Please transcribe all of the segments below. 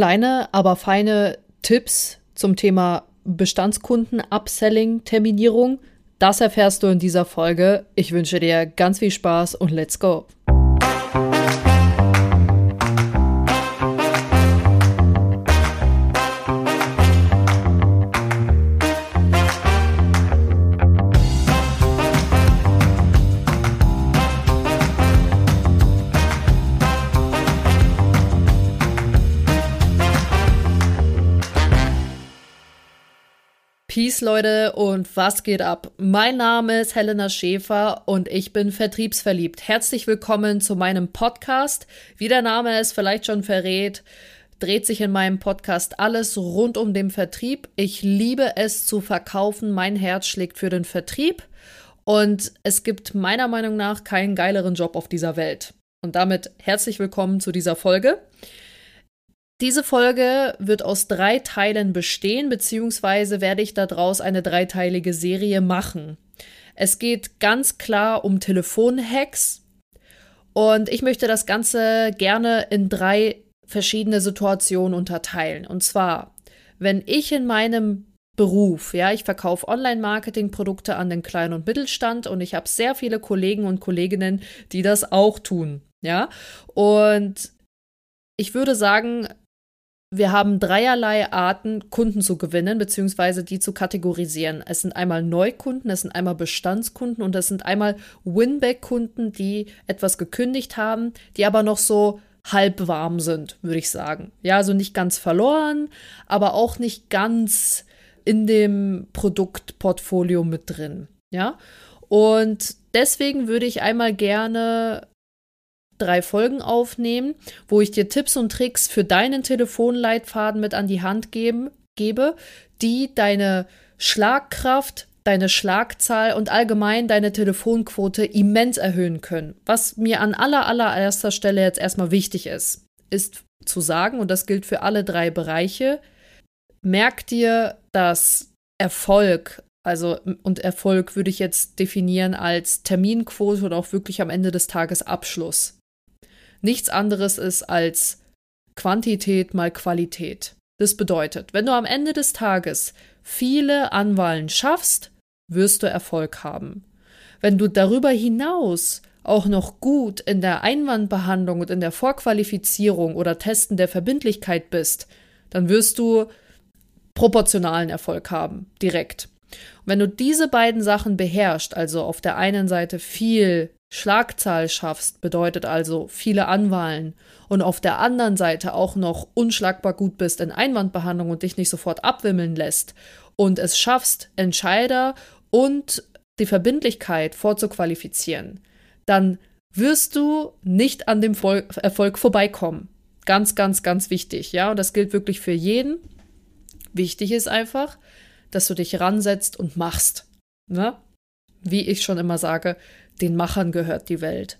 Kleine, aber feine Tipps zum Thema Bestandskunden, Upselling, Terminierung. Das erfährst du in dieser Folge. Ich wünsche dir ganz viel Spaß und let's go. Peace, Leute, und was geht ab? Mein Name ist Helena Schäfer und ich bin vertriebsverliebt. Herzlich willkommen zu meinem Podcast. Wie der Name es vielleicht schon verrät, dreht sich in meinem Podcast alles rund um den Vertrieb. Ich liebe es zu verkaufen. Mein Herz schlägt für den Vertrieb. Und es gibt meiner Meinung nach keinen geileren Job auf dieser Welt. Und damit herzlich willkommen zu dieser Folge. Diese Folge wird aus drei Teilen bestehen, beziehungsweise werde ich daraus eine dreiteilige Serie machen. Es geht ganz klar um Telefonhacks und ich möchte das Ganze gerne in drei verschiedene Situationen unterteilen. Und zwar, wenn ich in meinem Beruf, ja, ich verkaufe Online-Marketing-Produkte an den Klein- und Mittelstand und ich habe sehr viele Kollegen und Kolleginnen, die das auch tun, ja. Und ich würde sagen, wir haben dreierlei Arten, Kunden zu gewinnen, beziehungsweise die zu kategorisieren. Es sind einmal Neukunden, es sind einmal Bestandskunden und es sind einmal Winback-Kunden, die etwas gekündigt haben, die aber noch so halb warm sind, würde ich sagen. Ja, also nicht ganz verloren, aber auch nicht ganz in dem Produktportfolio mit drin. Ja, und deswegen würde ich einmal gerne drei Folgen aufnehmen, wo ich dir Tipps und Tricks für deinen Telefonleitfaden mit an die Hand geben, gebe, die deine Schlagkraft, deine Schlagzahl und allgemein deine Telefonquote immens erhöhen können. Was mir an aller, allererster Stelle jetzt erstmal wichtig ist, ist zu sagen, und das gilt für alle drei Bereiche, merk dir, dass Erfolg, also und Erfolg würde ich jetzt definieren als Terminquote und auch wirklich am Ende des Tages Abschluss nichts anderes ist als Quantität mal Qualität. Das bedeutet, wenn du am Ende des Tages viele Anwahlen schaffst, wirst du Erfolg haben. Wenn du darüber hinaus auch noch gut in der Einwandbehandlung und in der Vorqualifizierung oder Testen der Verbindlichkeit bist, dann wirst du proportionalen Erfolg haben, direkt. Und wenn du diese beiden Sachen beherrschst, also auf der einen Seite viel Schlagzahl schaffst, bedeutet also viele Anwahlen und auf der anderen Seite auch noch unschlagbar gut bist in Einwandbehandlung und dich nicht sofort abwimmeln lässt und es schaffst, Entscheider und die Verbindlichkeit vorzuqualifizieren, dann wirst du nicht an dem Vol Erfolg vorbeikommen. Ganz, ganz, ganz wichtig, ja, und das gilt wirklich für jeden. Wichtig ist einfach, dass du dich ransetzt und machst. Ne? Wie ich schon immer sage, den Machern gehört die Welt.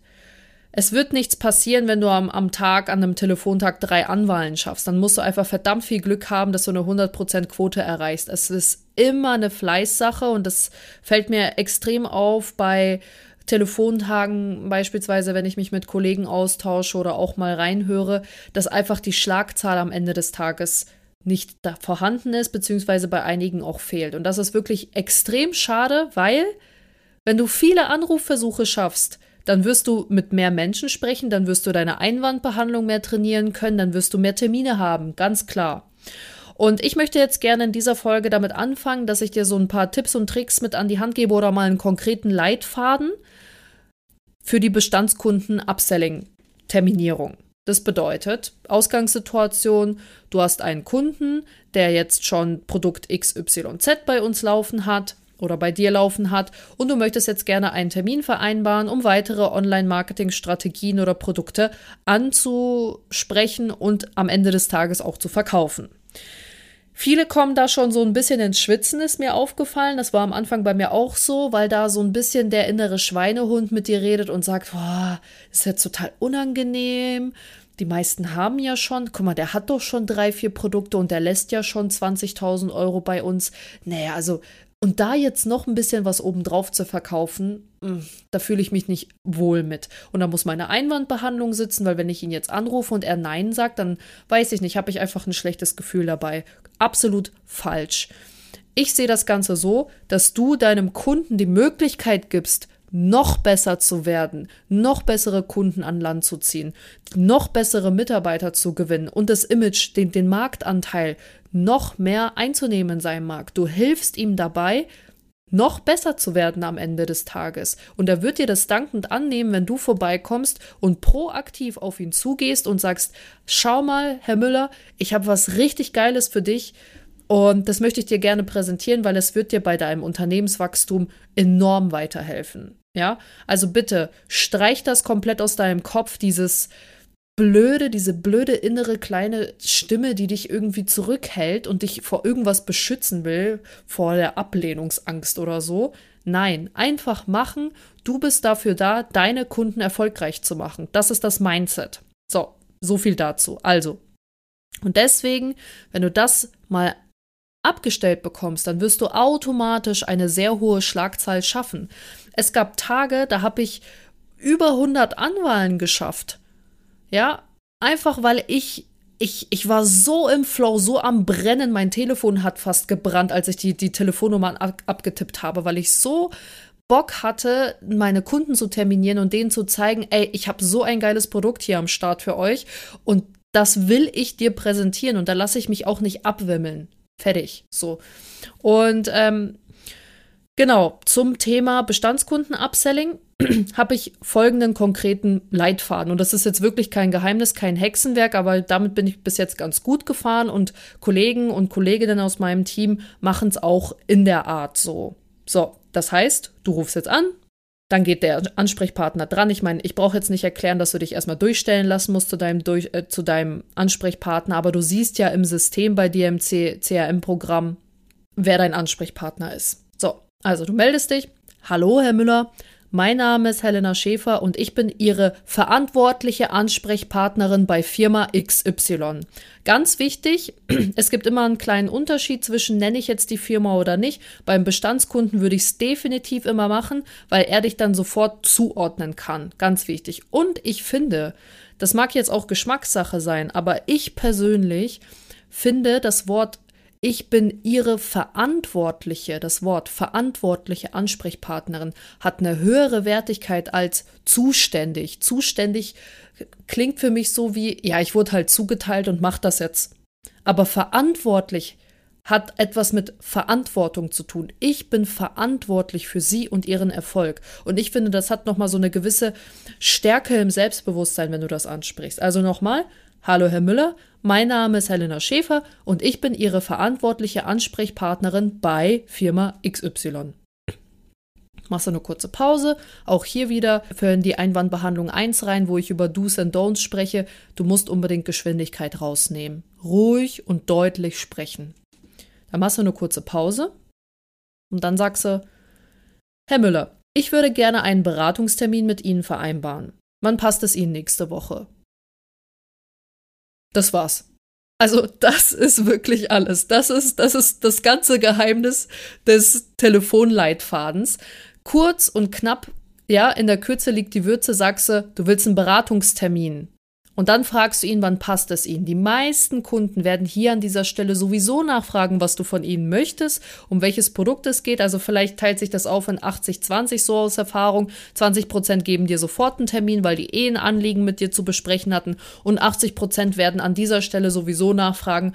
Es wird nichts passieren, wenn du am, am Tag, an einem Telefontag drei Anwahlen schaffst. Dann musst du einfach verdammt viel Glück haben, dass du eine 100% Quote erreichst. Es ist immer eine Fleißsache und das fällt mir extrem auf bei Telefontagen beispielsweise, wenn ich mich mit Kollegen austausche oder auch mal reinhöre, dass einfach die Schlagzahl am Ende des Tages nicht vorhanden ist, beziehungsweise bei einigen auch fehlt. Und das ist wirklich extrem schade, weil wenn du viele Anrufversuche schaffst, dann wirst du mit mehr Menschen sprechen, dann wirst du deine Einwandbehandlung mehr trainieren können, dann wirst du mehr Termine haben, ganz klar. Und ich möchte jetzt gerne in dieser Folge damit anfangen, dass ich dir so ein paar Tipps und Tricks mit an die Hand gebe oder mal einen konkreten Leitfaden für die Bestandskunden Upselling Terminierung. Das bedeutet, Ausgangssituation, du hast einen Kunden, der jetzt schon Produkt XYZ bei uns laufen hat oder bei dir laufen hat und du möchtest jetzt gerne einen Termin vereinbaren, um weitere Online-Marketing-Strategien oder Produkte anzusprechen und am Ende des Tages auch zu verkaufen. Viele kommen da schon so ein bisschen ins Schwitzen, ist mir aufgefallen. Das war am Anfang bei mir auch so, weil da so ein bisschen der innere Schweinehund mit dir redet und sagt, boah, ist jetzt total unangenehm. Die meisten haben ja schon, guck mal, der hat doch schon drei, vier Produkte und der lässt ja schon 20.000 Euro bei uns. Naja, also Und da jetzt noch ein bisschen was obendrauf zu verkaufen, mm, da fühle ich mich nicht wohl mit. Und da muss meine Einwandbehandlung sitzen, weil wenn ich ihn jetzt anrufe und er Nein sagt, dann weiß ich nicht, habe ich einfach ein schlechtes Gefühl dabei. Absolut falsch. Ich sehe das Ganze so, dass du deinem Kunden die Möglichkeit gibst, noch besser zu werden, noch bessere Kunden an Land zu ziehen, noch bessere Mitarbeiter zu gewinnen und das Image, den, den Marktanteil noch mehr einzunehmen in seinem Markt. Du hilfst ihm dabei, noch besser zu werden am Ende des Tages. Und er wird dir das dankend annehmen, wenn du vorbeikommst und proaktiv auf ihn zugehst und sagst, schau mal, Herr Müller, ich habe was richtig Geiles für dich. Und das möchte ich dir gerne präsentieren, weil es wird dir bei deinem Unternehmenswachstum enorm weiterhelfen. Ja, also bitte streich das komplett aus deinem Kopf, dieses blöde, diese blöde innere kleine Stimme, die dich irgendwie zurückhält und dich vor irgendwas beschützen will, vor der Ablehnungsangst oder so. Nein, einfach machen. Du bist dafür da, deine Kunden erfolgreich zu machen. Das ist das Mindset. So, so viel dazu. Also, und deswegen, wenn du das mal abgestellt bekommst, dann wirst du automatisch eine sehr hohe Schlagzahl schaffen. Es gab Tage, da habe ich über 100 Anwahlen geschafft. Ja, einfach weil ich ich, ich war so im Flow, so am Brennen. Mein Telefon hat fast gebrannt, als ich die, die Telefonnummer ab, abgetippt habe, weil ich so Bock hatte, meine Kunden zu terminieren und denen zu zeigen, ey, ich habe so ein geiles Produkt hier am Start für euch und das will ich dir präsentieren und da lasse ich mich auch nicht abwimmeln. Fertig. So. Und ähm, genau, zum Thema Bestandskunden-Upselling habe ich folgenden konkreten Leitfaden. Und das ist jetzt wirklich kein Geheimnis, kein Hexenwerk, aber damit bin ich bis jetzt ganz gut gefahren und Kollegen und Kolleginnen aus meinem Team machen es auch in der Art so. So, das heißt, du rufst jetzt an, dann geht der Ansprechpartner dran. Ich meine, ich brauche jetzt nicht erklären, dass du dich erstmal durchstellen lassen musst zu deinem, durch, äh, zu deinem Ansprechpartner, aber du siehst ja im System bei DMC CRM-Programm, wer dein Ansprechpartner ist. So, also du meldest dich. Hallo, Herr Müller. Mein Name ist Helena Schäfer und ich bin Ihre verantwortliche Ansprechpartnerin bei Firma XY. Ganz wichtig, es gibt immer einen kleinen Unterschied zwischen nenne ich jetzt die Firma oder nicht. Beim Bestandskunden würde ich es definitiv immer machen, weil er dich dann sofort zuordnen kann. Ganz wichtig. Und ich finde, das mag jetzt auch Geschmackssache sein, aber ich persönlich finde das Wort ich bin Ihre verantwortliche, das Wort verantwortliche Ansprechpartnerin hat eine höhere Wertigkeit als zuständig. Zuständig klingt für mich so wie, ja, ich wurde halt zugeteilt und mach das jetzt. Aber verantwortlich hat etwas mit Verantwortung zu tun. Ich bin verantwortlich für Sie und Ihren Erfolg. Und ich finde, das hat nochmal so eine gewisse Stärke im Selbstbewusstsein, wenn du das ansprichst. Also nochmal, hallo Herr Müller, mein Name ist Helena Schäfer und ich bin Ihre verantwortliche Ansprechpartnerin bei Firma XY. Machst du eine kurze Pause. Auch hier wieder für die Einwandbehandlung 1 rein, wo ich über Do's and Don'ts spreche. Du musst unbedingt Geschwindigkeit rausnehmen. Ruhig und deutlich sprechen. Dann machst du eine kurze Pause und dann sagst du, Herr Müller, ich würde gerne einen Beratungstermin mit Ihnen vereinbaren. Wann passt es Ihnen nächste Woche? Das war's. Also, das ist wirklich alles. Das ist, das ist das ganze Geheimnis des Telefonleitfadens. Kurz und knapp, ja, in der Kürze liegt die Würze, sagst du, du willst einen Beratungstermin. Und dann fragst du ihn, wann passt es ihnen. Die meisten Kunden werden hier an dieser Stelle sowieso nachfragen, was du von ihnen möchtest, um welches Produkt es geht. Also vielleicht teilt sich das auf in 80-20 so aus Erfahrung. 20 Prozent geben dir sofort einen Termin, weil die eh ein Anliegen mit dir zu besprechen hatten. Und 80 Prozent werden an dieser Stelle sowieso nachfragen,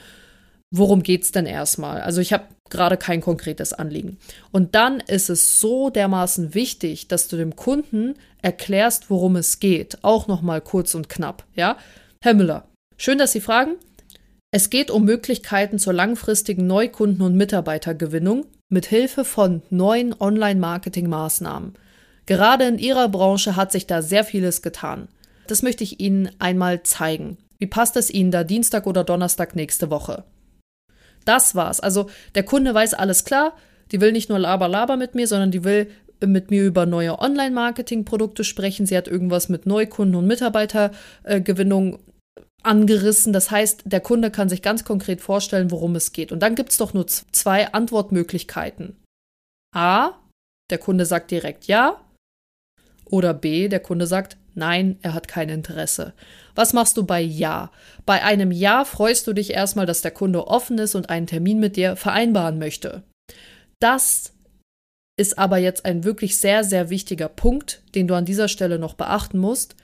worum geht's denn erstmal? Also ich habe gerade kein konkretes Anliegen. Und dann ist es so dermaßen wichtig, dass du dem Kunden erklärst, worum es geht. Auch nochmal kurz und knapp, ja? Herr Müller, schön, dass Sie fragen. Es geht um Möglichkeiten zur langfristigen Neukunden- und Mitarbeitergewinnung mit Hilfe von neuen Online-Marketing-Maßnahmen. Gerade in Ihrer Branche hat sich da sehr vieles getan. Das möchte ich Ihnen einmal zeigen. Wie passt es Ihnen da Dienstag oder Donnerstag nächste Woche? Das war's. Also der Kunde weiß alles klar, die will nicht nur laber laber mit mir, sondern die will mit mir über neue Online-Marketing-Produkte sprechen. Sie hat irgendwas mit Neukunden und Mitarbeitergewinnung angerissen. Das heißt, der Kunde kann sich ganz konkret vorstellen, worum es geht. Und dann gibt es doch nur zwei Antwortmöglichkeiten. A, der Kunde sagt direkt ja. Oder B, der Kunde sagt nein, er hat kein Interesse. Was machst du bei Ja? Bei einem Ja freust du dich erstmal, dass der Kunde offen ist und einen Termin mit dir vereinbaren möchte. Das ist aber jetzt ein wirklich sehr, sehr wichtiger Punkt, den du an dieser Stelle noch beachten musst.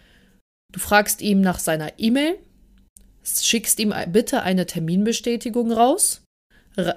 Du fragst ihm nach seiner E-Mail, schickst ihm bitte eine Terminbestätigung raus,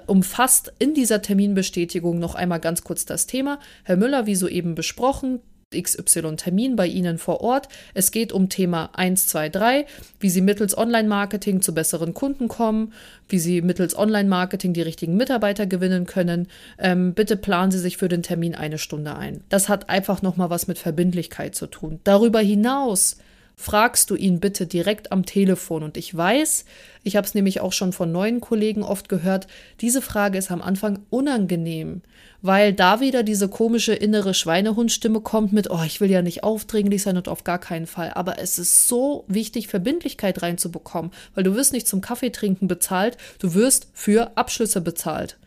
umfasst in dieser Terminbestätigung noch einmal ganz kurz das Thema. Herr Müller, wie soeben besprochen, XY-Termin bei Ihnen vor Ort. Es geht um Thema 1, 2, 3, wie Sie mittels Online-Marketing zu besseren Kunden kommen, wie Sie mittels Online-Marketing die richtigen Mitarbeiter gewinnen können. Ähm, bitte planen Sie sich für den Termin eine Stunde ein. Das hat einfach nochmal was mit Verbindlichkeit zu tun. Darüber hinaus fragst du ihn bitte direkt am Telefon. Und ich weiß, ich habe es nämlich auch schon von neuen Kollegen oft gehört, diese Frage ist am Anfang unangenehm, weil da wieder diese komische innere Schweinehundstimme kommt mit, oh, ich will ja nicht aufdringlich sein und auf gar keinen Fall. Aber es ist so wichtig, Verbindlichkeit reinzubekommen, weil du wirst nicht zum Kaffeetrinken bezahlt, du wirst für Abschlüsse bezahlt.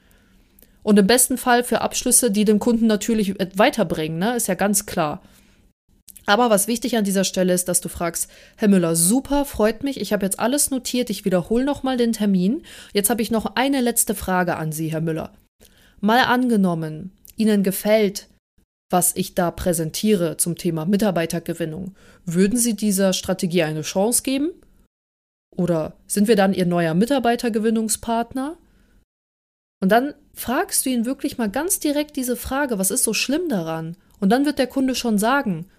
Und im besten Fall für Abschlüsse, die den Kunden natürlich weiterbringen, ne? ist ja ganz klar. Aber was wichtig an dieser Stelle ist, dass du fragst, Herr Müller, super, freut mich. Ich habe jetzt alles notiert. Ich wiederhole nochmal den Termin. Jetzt habe ich noch eine letzte Frage an Sie, Herr Müller. Mal angenommen, Ihnen gefällt, was ich da präsentiere zum Thema Mitarbeitergewinnung. Würden Sie dieser Strategie eine Chance geben? Oder sind wir dann Ihr neuer Mitarbeitergewinnungspartner? Und dann fragst du ihn wirklich mal ganz direkt diese Frage, was ist so schlimm daran? Und dann wird der Kunde schon sagen,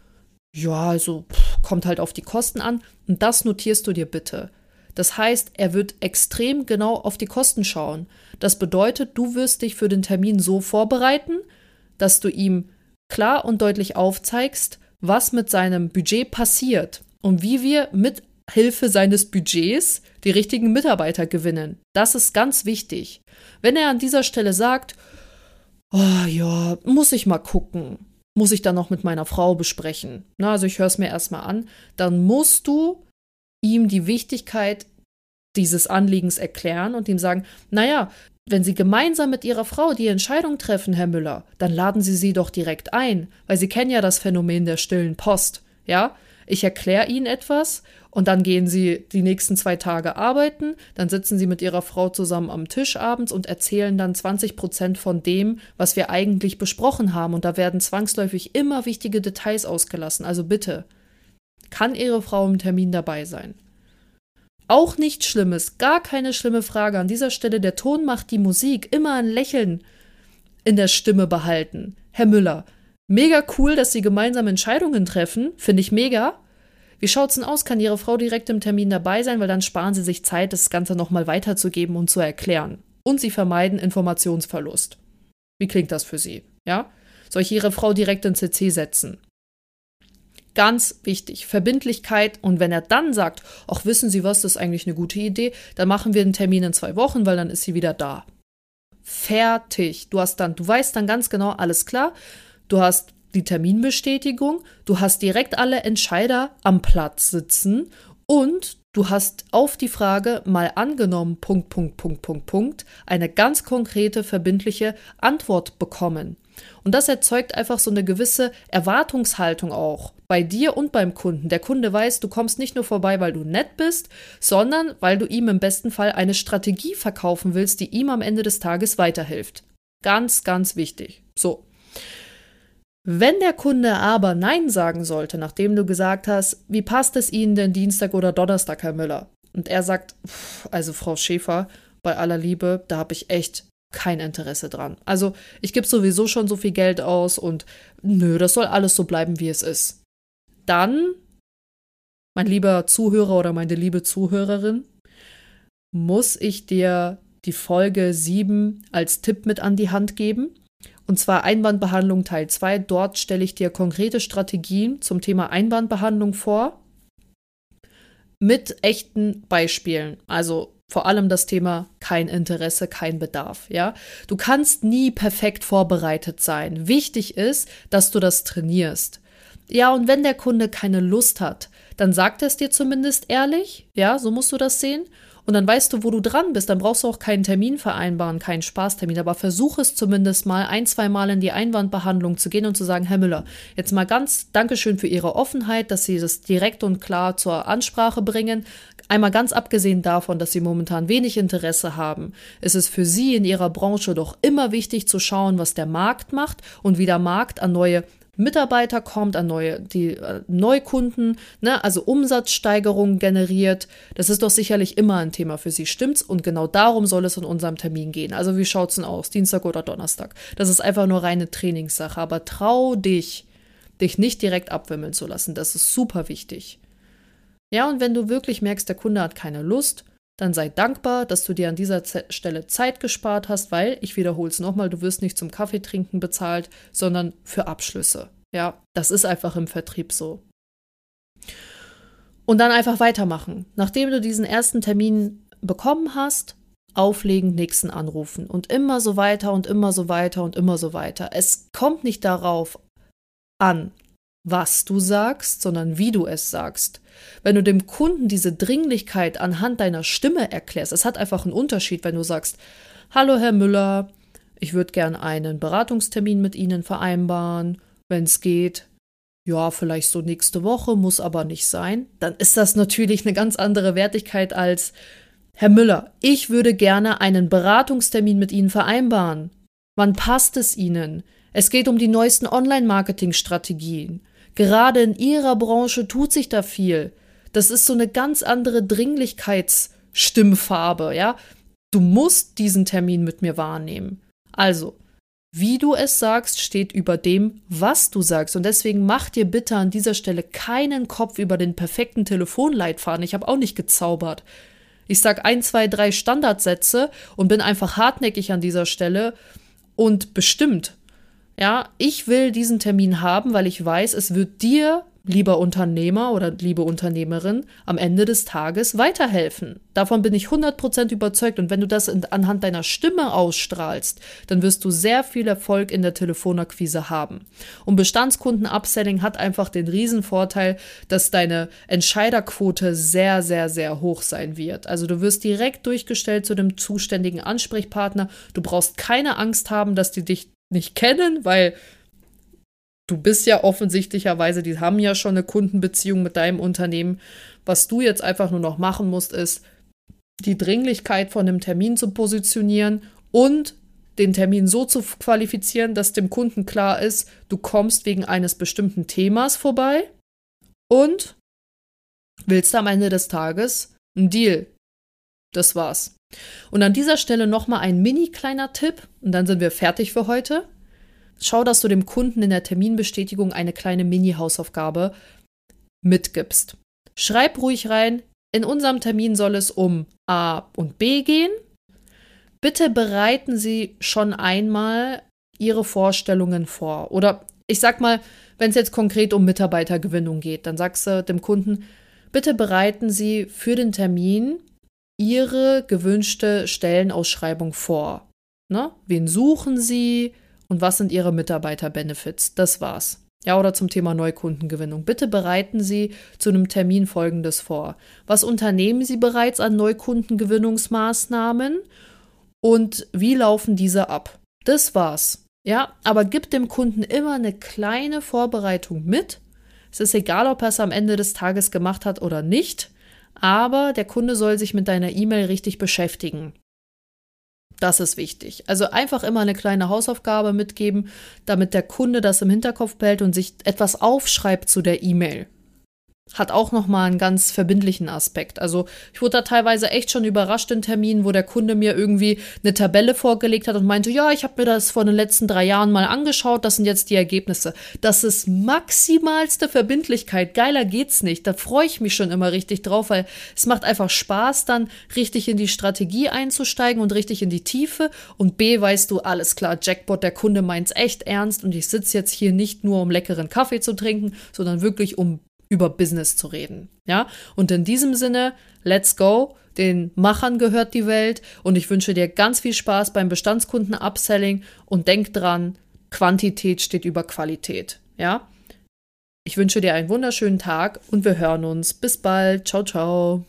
ja, also pff, kommt halt auf die Kosten an. Und das notierst du dir bitte. Das heißt, er wird extrem genau auf die Kosten schauen. Das bedeutet, du wirst dich für den Termin so vorbereiten, dass du ihm klar und deutlich aufzeigst, was mit seinem Budget passiert und wie wir mit Hilfe seines Budgets die richtigen Mitarbeiter gewinnen. Das ist ganz wichtig. Wenn er an dieser Stelle sagt, oh ja, muss ich mal gucken, muss ich dann noch mit meiner Frau besprechen. Na, also ich höre es mir erstmal an. Dann musst du ihm die Wichtigkeit dieses Anliegens erklären und ihm sagen, naja, wenn Sie gemeinsam mit Ihrer Frau die Entscheidung treffen, Herr Müller, dann laden Sie sie doch direkt ein, weil Sie kennen ja das Phänomen der stillen Post, ja? Ich erkläre Ihnen etwas und dann gehen sie die nächsten zwei Tage arbeiten, dann sitzen sie mit ihrer Frau zusammen am Tisch abends und erzählen dann 20 Prozent von dem, was wir eigentlich besprochen haben. Und da werden zwangsläufig immer wichtige Details ausgelassen. Also bitte, kann Ihre Frau im Termin dabei sein? Auch nichts Schlimmes, gar keine schlimme Frage. An dieser Stelle, der Ton macht die Musik, immer ein Lächeln in der Stimme behalten. Herr Müller, mega cool, dass Sie gemeinsam Entscheidungen treffen, finde ich mega. Wie schaut's denn aus? Kann Ihre Frau direkt im Termin dabei sein, weil dann sparen Sie sich Zeit, das Ganze nochmal weiterzugeben und zu erklären. Und Sie vermeiden Informationsverlust. Wie klingt das für Sie? Ja? Soll ich Ihre Frau direkt in CC setzen? Ganz wichtig, Verbindlichkeit. Und wenn er dann sagt, ach, wissen Sie was, das ist eigentlich eine gute Idee, dann machen wir einen Termin in zwei Wochen, weil dann ist sie wieder da. Fertig. Du hast dann, du weißt dann ganz genau, alles klar. Du hast die Terminbestätigung, du hast direkt alle Entscheider am Platz sitzen und du hast auf die Frage mal angenommen, Punkt, Punkt, Punkt, Punkt, Punkt, eine ganz konkrete, verbindliche Antwort bekommen. Und das erzeugt einfach so eine gewisse Erwartungshaltung auch bei dir und beim Kunden. Der Kunde weiß, du kommst nicht nur vorbei, weil du nett bist, sondern weil du ihm im besten Fall eine Strategie verkaufen willst, die ihm am Ende des Tages weiterhilft. Ganz, ganz wichtig. So. Wenn der Kunde aber Nein sagen sollte, nachdem du gesagt hast, wie passt es Ihnen denn Dienstag oder Donnerstag, Herr Müller? Und er sagt, also Frau Schäfer, bei aller Liebe, da habe ich echt kein Interesse dran. Also ich gebe sowieso schon so viel Geld aus und nö, das soll alles so bleiben, wie es ist. Dann, mein lieber Zuhörer oder meine liebe Zuhörerin, muss ich dir die Folge 7 als Tipp mit an die Hand geben. Und zwar Einwandbehandlung Teil 2. Dort stelle ich dir konkrete Strategien zum Thema Einwandbehandlung vor. Mit echten Beispielen. Also vor allem das Thema kein Interesse, kein Bedarf, ja? Du kannst nie perfekt vorbereitet sein. Wichtig ist, dass du das trainierst. Ja, und wenn der Kunde keine Lust hat, dann sagt er es dir zumindest ehrlich, ja, so musst du das sehen. Und dann weißt du, wo du dran bist. Dann brauchst du auch keinen Termin vereinbaren, keinen Spaßtermin. Aber versuch es zumindest mal ein, zwei Mal in die Einwandbehandlung zu gehen und zu sagen, Herr Müller, jetzt mal ganz Dankeschön für Ihre Offenheit, dass Sie das direkt und klar zur Ansprache bringen. Einmal ganz abgesehen davon, dass Sie momentan wenig Interesse haben, ist es für Sie in Ihrer Branche doch immer wichtig zu schauen, was der Markt macht und wie der Markt an neue Mitarbeiter kommt, an neue, die äh, Neukunden, ne, also Umsatzsteigerungen generiert. Das ist doch sicherlich immer ein Thema für Sie, stimmt's? Und genau darum soll es in unserem Termin gehen. Also wie schaut's denn aus? Dienstag oder Donnerstag? Das ist einfach nur reine Trainingssache. Aber trau dich, dich nicht direkt abwimmeln zu lassen. Das ist super wichtig. Ja, und wenn du wirklich merkst, der Kunde hat keine Lust, dann sei dankbar, dass du dir an dieser Z Stelle Zeit gespart hast, weil, ich wiederhole es nochmal, du wirst nicht zum Kaffeetrinken bezahlt, sondern für Abschlüsse. Ja, das ist einfach im Vertrieb so. Und dann einfach weitermachen. Nachdem du diesen ersten Termin bekommen hast, auflegen, nächsten anrufen und immer so weiter und immer so weiter und immer so weiter. Es kommt nicht darauf an, was du sagst, sondern wie du es sagst. Wenn du dem Kunden diese Dringlichkeit anhand deiner Stimme erklärst, es hat einfach einen Unterschied, wenn du sagst, Hallo Herr Müller, ich würde gern einen Beratungstermin mit Ihnen vereinbaren, wenn es geht. Ja, vielleicht so nächste Woche, muss aber nicht sein. Dann ist das natürlich eine ganz andere Wertigkeit als Herr Müller, ich würde gerne einen Beratungstermin mit Ihnen vereinbaren. Wann passt es Ihnen? Es geht um die neuesten Online-Marketing-Strategien. Gerade in ihrer Branche tut sich da viel. Das ist so eine ganz andere Dringlichkeitsstimmfarbe, ja. Du musst diesen Termin mit mir wahrnehmen. Also, wie du es sagst, steht über dem, was du sagst. Und deswegen mach dir bitte an dieser Stelle keinen Kopf über den perfekten Telefonleitfaden. Ich habe auch nicht gezaubert. Ich sag ein, zwei, drei Standardsätze und bin einfach hartnäckig an dieser Stelle und bestimmt ja, ich will diesen Termin haben, weil ich weiß, es wird dir, lieber Unternehmer oder liebe Unternehmerin, am Ende des Tages weiterhelfen. Davon bin ich 100% überzeugt. Und wenn du das anhand deiner Stimme ausstrahlst, dann wirst du sehr viel Erfolg in der Telefonakquise haben. Und Bestandskunden-Upselling hat einfach den Riesenvorteil, dass deine Entscheiderquote sehr, sehr, sehr hoch sein wird. Also du wirst direkt durchgestellt zu dem zuständigen Ansprechpartner. Du brauchst keine Angst haben, dass die dich nicht kennen, weil du bist ja offensichtlicherweise, die haben ja schon eine Kundenbeziehung mit deinem Unternehmen. Was du jetzt einfach nur noch machen musst, ist, die Dringlichkeit von dem Termin zu positionieren und den Termin so zu qualifizieren, dass dem Kunden klar ist, du kommst wegen eines bestimmten Themas vorbei und willst am Ende des Tages einen Deal. Das war's. Und an dieser Stelle nochmal ein mini kleiner Tipp und dann sind wir fertig für heute. Schau, dass du dem Kunden in der Terminbestätigung eine kleine Mini-Hausaufgabe mitgibst. Schreib ruhig rein, in unserem Termin soll es um A und B gehen. Bitte bereiten Sie schon einmal Ihre Vorstellungen vor. Oder ich sag mal, wenn es jetzt konkret um Mitarbeitergewinnung geht, dann sagst du dem Kunden, bitte bereiten Sie für den Termin ihre gewünschte Stellenausschreibung vor. Ne? Wen suchen sie und was sind ihre Mitarbeiter-Benefits? Das war's. Ja, oder zum Thema Neukundengewinnung. Bitte bereiten Sie zu einem Termin Folgendes vor. Was unternehmen Sie bereits an Neukundengewinnungsmaßnahmen und wie laufen diese ab? Das war's. Ja, aber gib dem Kunden immer eine kleine Vorbereitung mit. Es ist egal, ob er es am Ende des Tages gemacht hat oder nicht aber der Kunde soll sich mit deiner E-Mail richtig beschäftigen. Das ist wichtig. Also einfach immer eine kleine Hausaufgabe mitgeben, damit der Kunde das im Hinterkopf behält und sich etwas aufschreibt zu der E-Mail hat auch nochmal einen ganz verbindlichen Aspekt. Also ich wurde da teilweise echt schon überrascht in Terminen, wo der Kunde mir irgendwie eine Tabelle vorgelegt hat und meinte, ja, ich habe mir das vor den letzten drei Jahren mal angeschaut, das sind jetzt die Ergebnisse. Das ist maximalste Verbindlichkeit. Geiler geht's nicht. Da freue ich mich schon immer richtig drauf, weil es macht einfach Spaß, dann richtig in die Strategie einzusteigen und richtig in die Tiefe. Und B, weißt du, alles klar, Jackpot, der Kunde meint's echt ernst und ich sitze jetzt hier nicht nur, um leckeren Kaffee zu trinken, sondern wirklich um über Business zu reden. Ja, und in diesem Sinne, let's go. Den Machern gehört die Welt und ich wünsche dir ganz viel Spaß beim Bestandskunden-Upselling und denk dran, Quantität steht über Qualität. Ja, ich wünsche dir einen wunderschönen Tag und wir hören uns. Bis bald. Ciao, ciao.